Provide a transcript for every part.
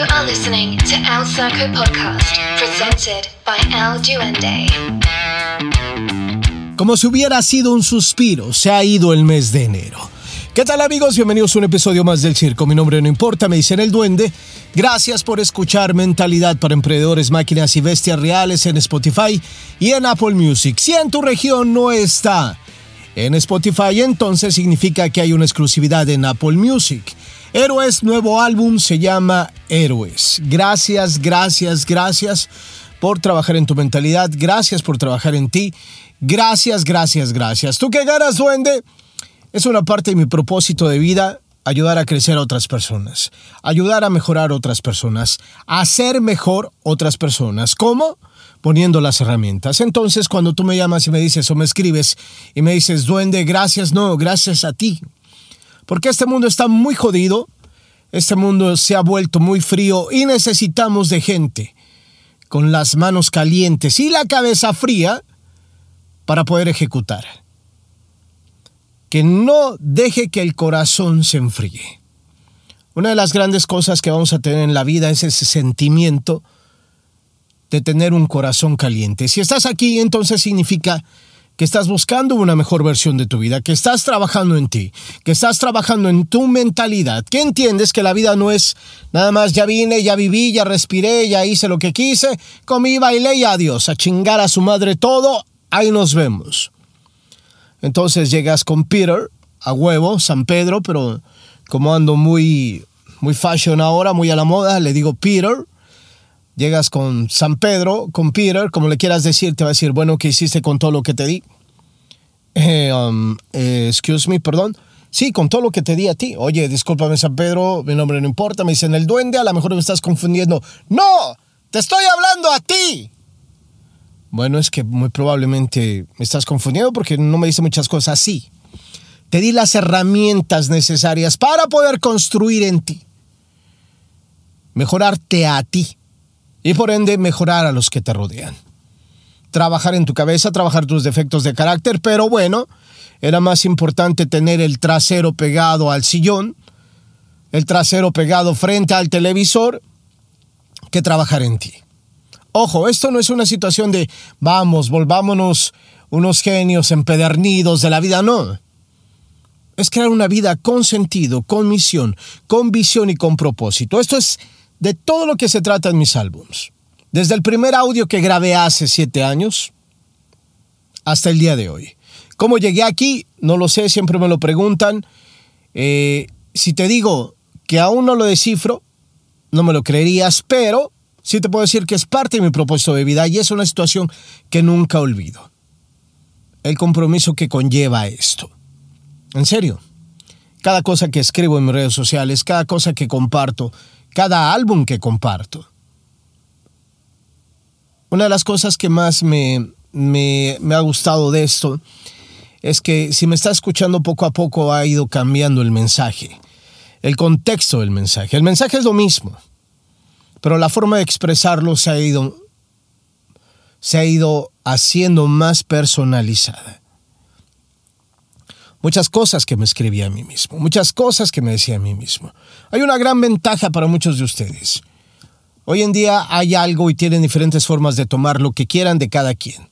You are listening to El Circo Podcast, presented by El Duende. Como si hubiera sido un suspiro, se ha ido el mes de enero. ¿Qué tal amigos? Bienvenidos a un episodio más del circo. Mi nombre no importa, me dicen el duende. Gracias por escuchar Mentalidad para Emprendedores, Máquinas y Bestias Reales en Spotify y en Apple Music. Si en tu región no está en Spotify, entonces significa que hay una exclusividad en Apple Music. Héroes, nuevo álbum se llama Héroes. Gracias, gracias, gracias por trabajar en tu mentalidad. Gracias por trabajar en ti. Gracias, gracias, gracias. ¿Tú qué ganas, duende? Es una parte de mi propósito de vida ayudar a crecer a otras personas, ayudar a mejorar a otras personas, hacer mejor otras personas. ¿Cómo? Poniendo las herramientas. Entonces, cuando tú me llamas y me dices o me escribes y me dices, duende, gracias, no, gracias a ti. Porque este mundo está muy jodido, este mundo se ha vuelto muy frío y necesitamos de gente con las manos calientes y la cabeza fría para poder ejecutar. Que no deje que el corazón se enfríe. Una de las grandes cosas que vamos a tener en la vida es ese sentimiento de tener un corazón caliente. Si estás aquí, entonces significa que estás buscando una mejor versión de tu vida, que estás trabajando en ti, que estás trabajando en tu mentalidad, que entiendes que la vida no es nada más ya vine, ya viví, ya respiré, ya hice lo que quise, comí, bailé y adiós, a chingar a su madre todo, ahí nos vemos. Entonces llegas con Peter, a huevo, San Pedro, pero como ando muy, muy fashion ahora, muy a la moda, le digo Peter, Llegas con San Pedro, con Peter, como le quieras decir, te va a decir, bueno, ¿qué hiciste con todo lo que te di? Eh, um, eh, excuse me, perdón. Sí, con todo lo que te di a ti. Oye, discúlpame, San Pedro, mi nombre no importa. Me dicen el duende, a lo mejor me estás confundiendo. ¡No! ¡Te estoy hablando a ti! Bueno, es que muy probablemente me estás confundiendo porque no me dice muchas cosas así. Te di las herramientas necesarias para poder construir en ti. Mejorarte a ti y por ende mejorar a los que te rodean. Trabajar en tu cabeza, trabajar tus defectos de carácter, pero bueno, era más importante tener el trasero pegado al sillón, el trasero pegado frente al televisor, que trabajar en ti. Ojo, esto no es una situación de vamos, volvámonos unos genios empedernidos de la vida, no. Es crear una vida con sentido, con misión, con visión y con propósito. Esto es de todo lo que se trata en mis álbums. Desde el primer audio que grabé hace siete años hasta el día de hoy. ¿Cómo llegué aquí? No lo sé, siempre me lo preguntan. Eh, si te digo que aún no lo descifro, no me lo creerías, pero sí te puedo decir que es parte de mi propósito de vida y es una situación que nunca olvido. El compromiso que conlleva esto. En serio. Cada cosa que escribo en mis redes sociales, cada cosa que comparto, cada álbum que comparto. Una de las cosas que más me, me, ha gustado de esto es que si me está escuchando poco a poco ha ido cambiando el mensaje, el contexto del mensaje. El mensaje es lo mismo, pero la forma de expresarlo se ha ido, se ha ido haciendo más personalizada muchas cosas que me escribía a mí mismo, muchas cosas que me decía a mí mismo. Hay una gran ventaja para muchos de ustedes. Hoy en día hay algo y tienen diferentes formas de tomar lo que quieran de cada quien.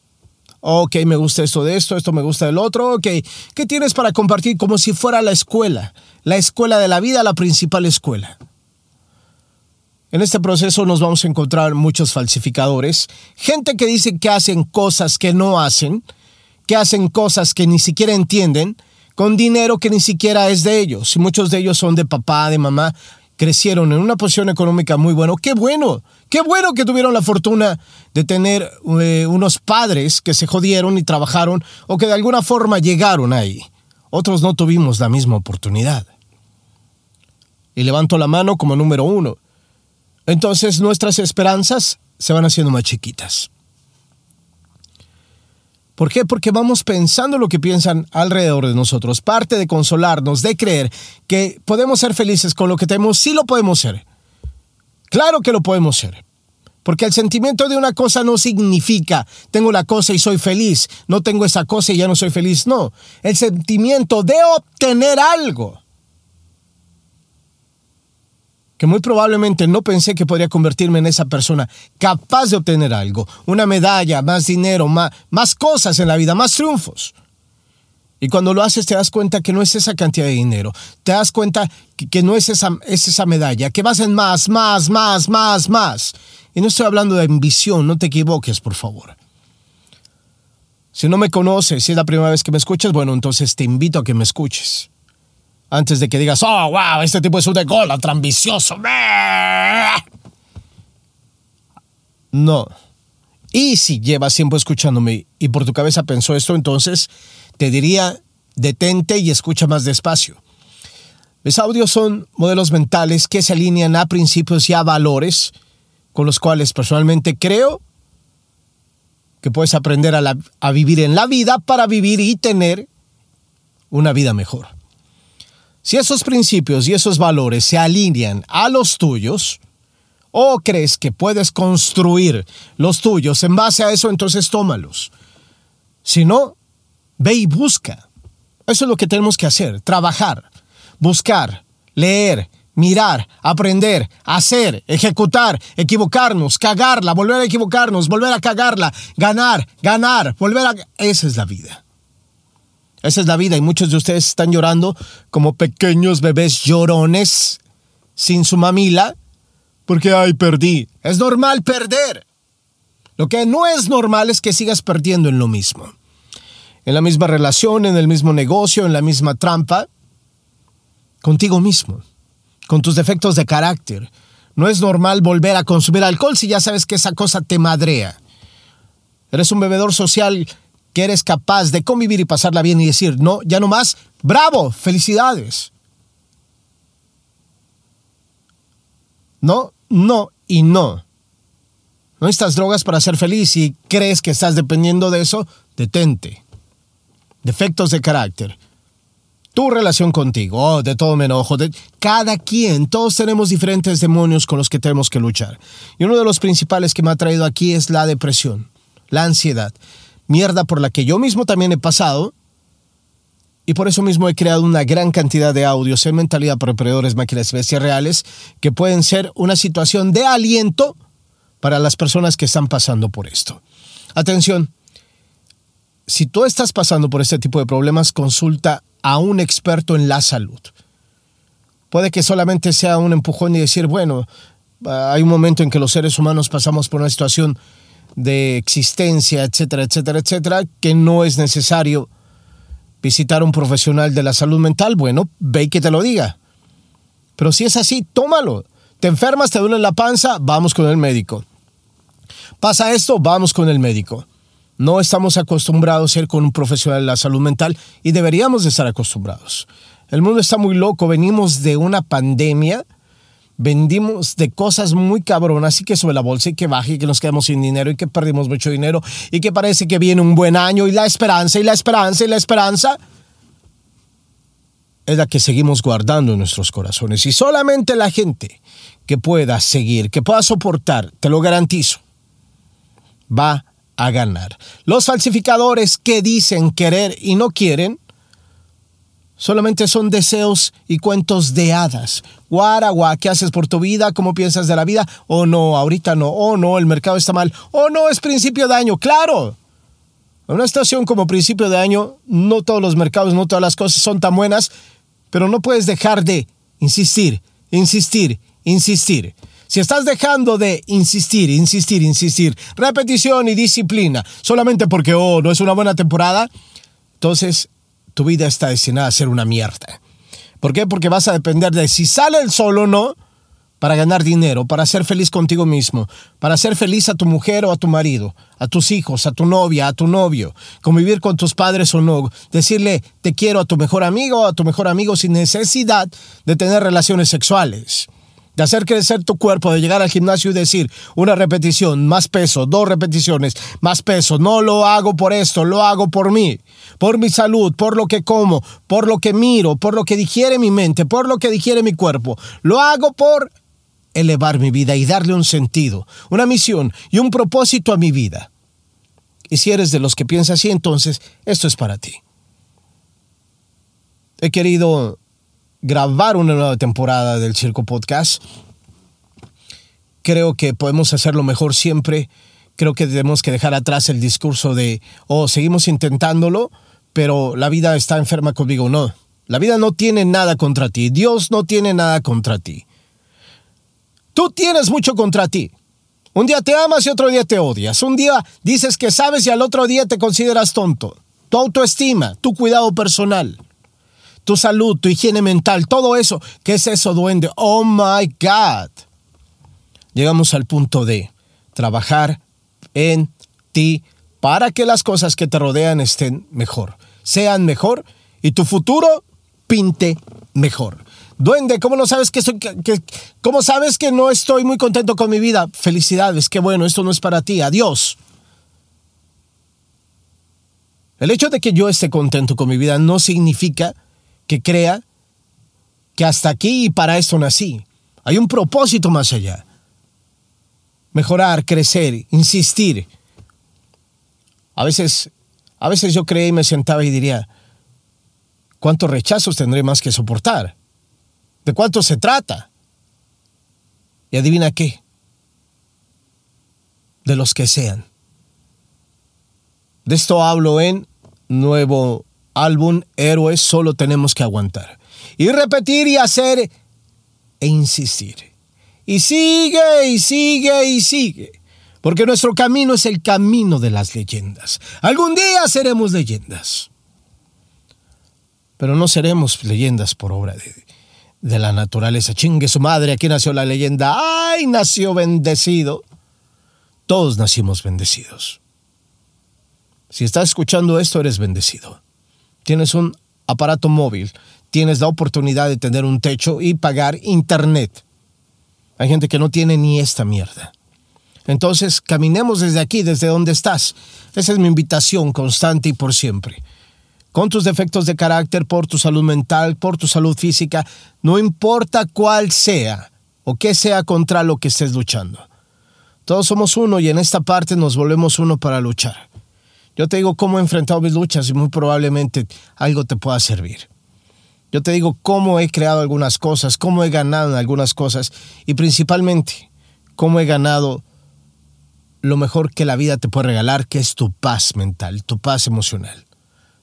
Ok, me gusta esto de esto, esto me gusta del otro, ok. ¿Qué tienes para compartir como si fuera la escuela? La escuela de la vida, la principal escuela. En este proceso nos vamos a encontrar muchos falsificadores, gente que dice que hacen cosas que no hacen, que hacen cosas que ni siquiera entienden, con dinero que ni siquiera es de ellos. Y muchos de ellos son de papá, de mamá, crecieron en una posición económica muy buena. Qué bueno, qué bueno que tuvieron la fortuna de tener eh, unos padres que se jodieron y trabajaron o que de alguna forma llegaron ahí. Otros no tuvimos la misma oportunidad. Y levanto la mano como número uno. Entonces nuestras esperanzas se van haciendo más chiquitas. ¿Por qué? Porque vamos pensando lo que piensan alrededor de nosotros. Parte de consolarnos, de creer que podemos ser felices con lo que tenemos, sí lo podemos ser. Claro que lo podemos ser. Porque el sentimiento de una cosa no significa tengo la cosa y soy feliz, no tengo esa cosa y ya no soy feliz. No, el sentimiento de obtener algo que muy probablemente no pensé que podría convertirme en esa persona capaz de obtener algo, una medalla, más dinero, más, más cosas en la vida, más triunfos. Y cuando lo haces te das cuenta que no es esa cantidad de dinero, te das cuenta que, no es esa, es esa medalla, que vas en más, más, más, más, más. Y no estoy hablando de ambición, no te equivoques, por favor. Si no me conoces, si es la primera vez que me escuchas, bueno, entonces te invito a que me escuches antes de que digas, oh, wow, este tipo es un ególatra ambicioso. No. Y si llevas tiempo escuchándome y por tu cabeza pensó esto, entonces te diría, detente y escucha más despacio. Mis audios son modelos mentales que se alinean a principios y a valores con los cuales personalmente creo que puedes aprender a vivir en la vida para vivir y tener una vida mejor. Si esos principios y esos valores se alinean a los tuyos, o crees que puedes construir los tuyos en base a eso, entonces tómalos. Si no, ve y busca. Eso es lo que tenemos que hacer, trabajar, buscar, leer, mirar, aprender, hacer, ejecutar, equivocarnos, cagarla, volver a equivocarnos, volver a cagarla, ganar, ganar, volver a... Esa es la vida. Esa es la vida y muchos de ustedes están llorando como pequeños bebés llorones sin su mamila porque, ay, perdí. Es normal perder. Lo que no es normal es que sigas perdiendo en lo mismo. En la misma relación, en el mismo negocio, en la misma trampa. Contigo mismo. Con tus defectos de carácter. No es normal volver a consumir alcohol si ya sabes que esa cosa te madrea. Eres un bebedor social que eres capaz de convivir y pasarla bien y decir, no, ya no más, bravo, felicidades. No, no y no. No necesitas drogas para ser feliz y crees que estás dependiendo de eso, detente. Defectos de carácter. Tu relación contigo, oh, de todo me enojo. De... Cada quien, todos tenemos diferentes demonios con los que tenemos que luchar. Y uno de los principales que me ha traído aquí es la depresión, la ansiedad mierda por la que yo mismo también he pasado. Y por eso mismo he creado una gran cantidad de audios en mentalidad para operadores máquinas bestias reales que pueden ser una situación de aliento para las personas que están pasando por esto. Atención, si tú estás pasando por este tipo de problemas, consulta a un experto en la salud. Puede que solamente sea un empujón y decir, bueno, hay un momento en que los seres humanos pasamos por una situación de existencia, etcétera, etcétera, etcétera, que no es necesario visitar a un profesional de la salud mental, bueno, ve y que te lo diga. Pero si es así, tómalo. Te enfermas, te duele la panza, vamos con el médico. Pasa esto, vamos con el médico. No estamos acostumbrados a ir con un profesional de la salud mental y deberíamos de estar acostumbrados. El mundo está muy loco, venimos de una pandemia vendimos de cosas muy cabronas y que sube la bolsa y que baje y que nos quedamos sin dinero y que perdimos mucho dinero y que parece que viene un buen año y la esperanza y la esperanza y la esperanza es la que seguimos guardando en nuestros corazones. Y solamente la gente que pueda seguir, que pueda soportar, te lo garantizo, va a ganar. Los falsificadores que dicen querer y no quieren, Solamente son deseos y cuentos de hadas. Guaragua, ¿qué haces por tu vida? ¿Cómo piensas de la vida? Oh no, ahorita no. Oh no, el mercado está mal. Oh no, es principio de año. Claro. En una estación como principio de año, no todos los mercados, no todas las cosas son tan buenas, pero no puedes dejar de insistir, insistir, insistir. Si estás dejando de insistir, insistir, insistir, repetición y disciplina, solamente porque, oh, no es una buena temporada, entonces tu vida está destinada a ser una mierda. ¿Por qué? Porque vas a depender de si sale el sol o no para ganar dinero, para ser feliz contigo mismo, para ser feliz a tu mujer o a tu marido, a tus hijos, a tu novia, a tu novio, convivir con tus padres o no, decirle te quiero a tu mejor amigo o a tu mejor amigo sin necesidad de tener relaciones sexuales de hacer crecer tu cuerpo, de llegar al gimnasio y decir una repetición, más peso, dos repeticiones, más peso. No lo hago por esto, lo hago por mí, por mi salud, por lo que como, por lo que miro, por lo que digiere mi mente, por lo que digiere mi cuerpo. Lo hago por elevar mi vida y darle un sentido, una misión y un propósito a mi vida. Y si eres de los que piensa así, entonces esto es para ti. He querido grabar una nueva temporada del Circo Podcast creo que podemos hacerlo mejor siempre. Creo que tenemos que dejar atrás el discurso de, oh, seguimos intentándolo, pero la vida está enferma conmigo. No, la vida no tiene nada contra ti. Dios no tiene nada contra ti. Tú tienes mucho contra ti. Un día te amas y otro día te odias. Un día dices que sabes y al otro día te consideras tonto. Tu autoestima, tu cuidado personal, tu salud, tu higiene mental, todo eso. ¿Qué es eso, duende? Oh my God. Llegamos al punto de trabajar en ti para que las cosas que te rodean estén mejor, sean mejor y tu futuro pinte mejor. Duende, ¿cómo no sabes que, soy, que, cómo sabes que no estoy muy contento con mi vida? Felicidades, qué bueno, esto no es para ti. Adiós. El hecho de que yo esté contento con mi vida no significa que crea que hasta aquí y para esto nací. Hay un propósito más allá. Mejorar, crecer, insistir. A veces, a veces yo creía y me sentaba y diría, ¿cuántos rechazos tendré más que soportar? ¿De cuánto se trata? Y adivina qué. De los que sean. De esto hablo en nuevo álbum Héroes, solo tenemos que aguantar. Y repetir y hacer e insistir. Y sigue y sigue y sigue. Porque nuestro camino es el camino de las leyendas. Algún día seremos leyendas. Pero no seremos leyendas por obra de, de la naturaleza. Chingue su madre, aquí nació la leyenda. ¡Ay, nació bendecido! Todos nacimos bendecidos. Si estás escuchando esto, eres bendecido. Tienes un aparato móvil, tienes la oportunidad de tener un techo y pagar internet. Hay gente que no tiene ni esta mierda. Entonces, caminemos desde aquí, desde donde estás. Esa es mi invitación constante y por siempre con tus defectos de carácter, por tu salud mental, por tu salud física, no importa cuál sea o qué sea contra lo que estés luchando. Todos somos uno y en esta parte nos volvemos uno para luchar. Yo te digo cómo he enfrentado mis luchas y muy probablemente algo te pueda servir. Yo te digo cómo he creado algunas cosas, cómo he ganado en algunas cosas y principalmente cómo he ganado lo mejor que la vida te puede regalar, que es tu paz mental, tu paz emocional.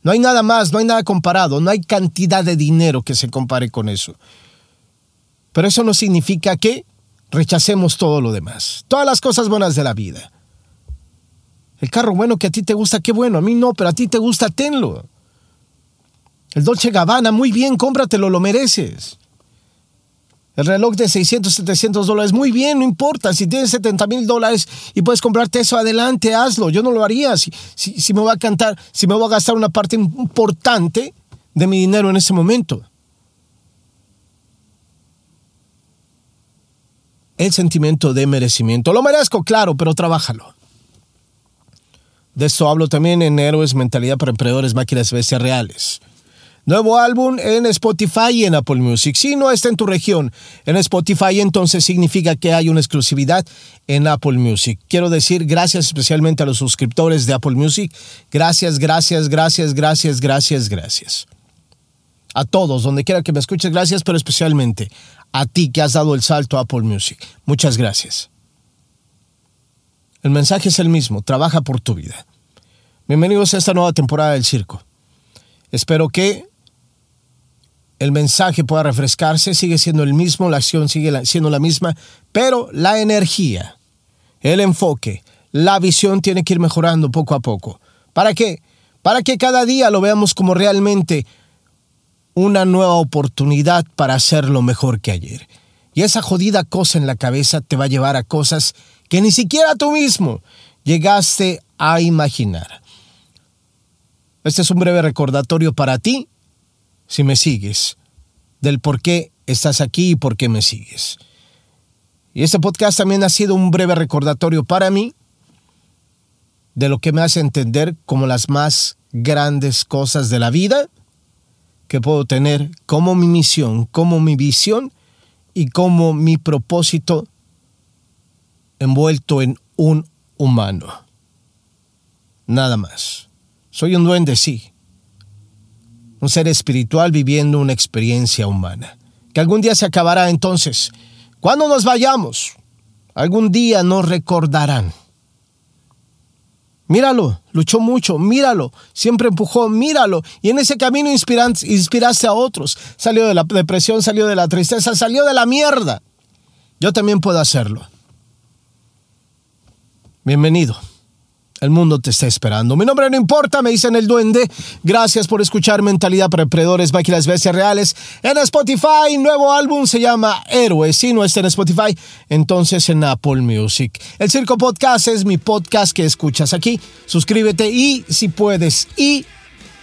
No hay nada más, no hay nada comparado, no hay cantidad de dinero que se compare con eso. Pero eso no significa que rechacemos todo lo demás, todas las cosas buenas de la vida. El carro bueno que a ti te gusta, qué bueno, a mí no, pero a ti te gusta, tenlo. El Dolce Gabbana, muy bien, cómpratelo, lo mereces. El reloj de 600, 700 dólares, muy bien, no importa. Si tienes 70 mil dólares y puedes comprarte eso, adelante, hazlo. Yo no lo haría. Si, si, me voy a cantar, si me voy a gastar una parte importante de mi dinero en ese momento. El sentimiento de merecimiento. Lo merezco, claro, pero trabájalo. De eso hablo también en Héroes Mentalidad para Emprendedores Máquinas Bestias Reales. Nuevo álbum en Spotify y en Apple Music. Si no está en tu región en Spotify, entonces significa que hay una exclusividad en Apple Music. Quiero decir gracias especialmente a los suscriptores de Apple Music. Gracias, gracias, gracias, gracias, gracias, gracias. A todos, donde quiera que me escuches, gracias, pero especialmente a ti que has dado el salto a Apple Music. Muchas gracias. El mensaje es el mismo, trabaja por tu vida. Bienvenidos a esta nueva temporada del circo. Espero que el mensaje pueda refrescarse, sigue siendo el mismo, la acción sigue siendo la misma, pero la energía, el enfoque, la visión tiene que ir mejorando poco a poco. ¿Para qué? Para que cada día lo veamos como realmente una nueva oportunidad para hacerlo mejor que ayer. Y esa jodida cosa en la cabeza te va a llevar a cosas que ni siquiera tú mismo llegaste a imaginar. Este es un breve recordatorio para ti si me sigues, del por qué estás aquí y por qué me sigues. Y este podcast también ha sido un breve recordatorio para mí de lo que me hace entender como las más grandes cosas de la vida que puedo tener como mi misión, como mi visión y como mi propósito envuelto en un humano. Nada más. Soy un duende, sí, un ser espiritual viviendo una experiencia humana, que algún día se acabará entonces. Cuando nos vayamos, Algún día nos recordarán. Míralo, luchó mucho, míralo, siempre empujó, míralo. Y en ese camino inspiraste a otros. Salió de la depresión, salió de la tristeza, salió de la mierda. Yo también puedo hacerlo. Bienvenido. El mundo te está esperando. Mi nombre no importa, me dicen el duende. Gracias por escuchar Mentalidad para Emprendedores, Máquinas Bestias Reales. En Spotify, nuevo álbum se llama Héroes. Si no está en Spotify, entonces en Apple Music. El Circo Podcast es mi podcast que escuchas aquí. Suscríbete y si puedes y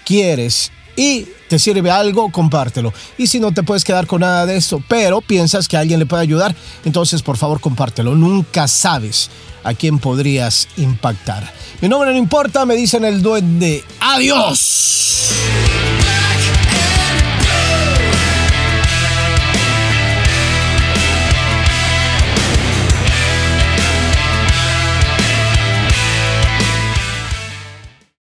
quieres y te sirve algo, compártelo. Y si no te puedes quedar con nada de esto, pero piensas que alguien le puede ayudar, entonces por favor compártelo. Nunca sabes a quién podrías impactar. Mi nombre no importa, me dicen el duende. Adiós.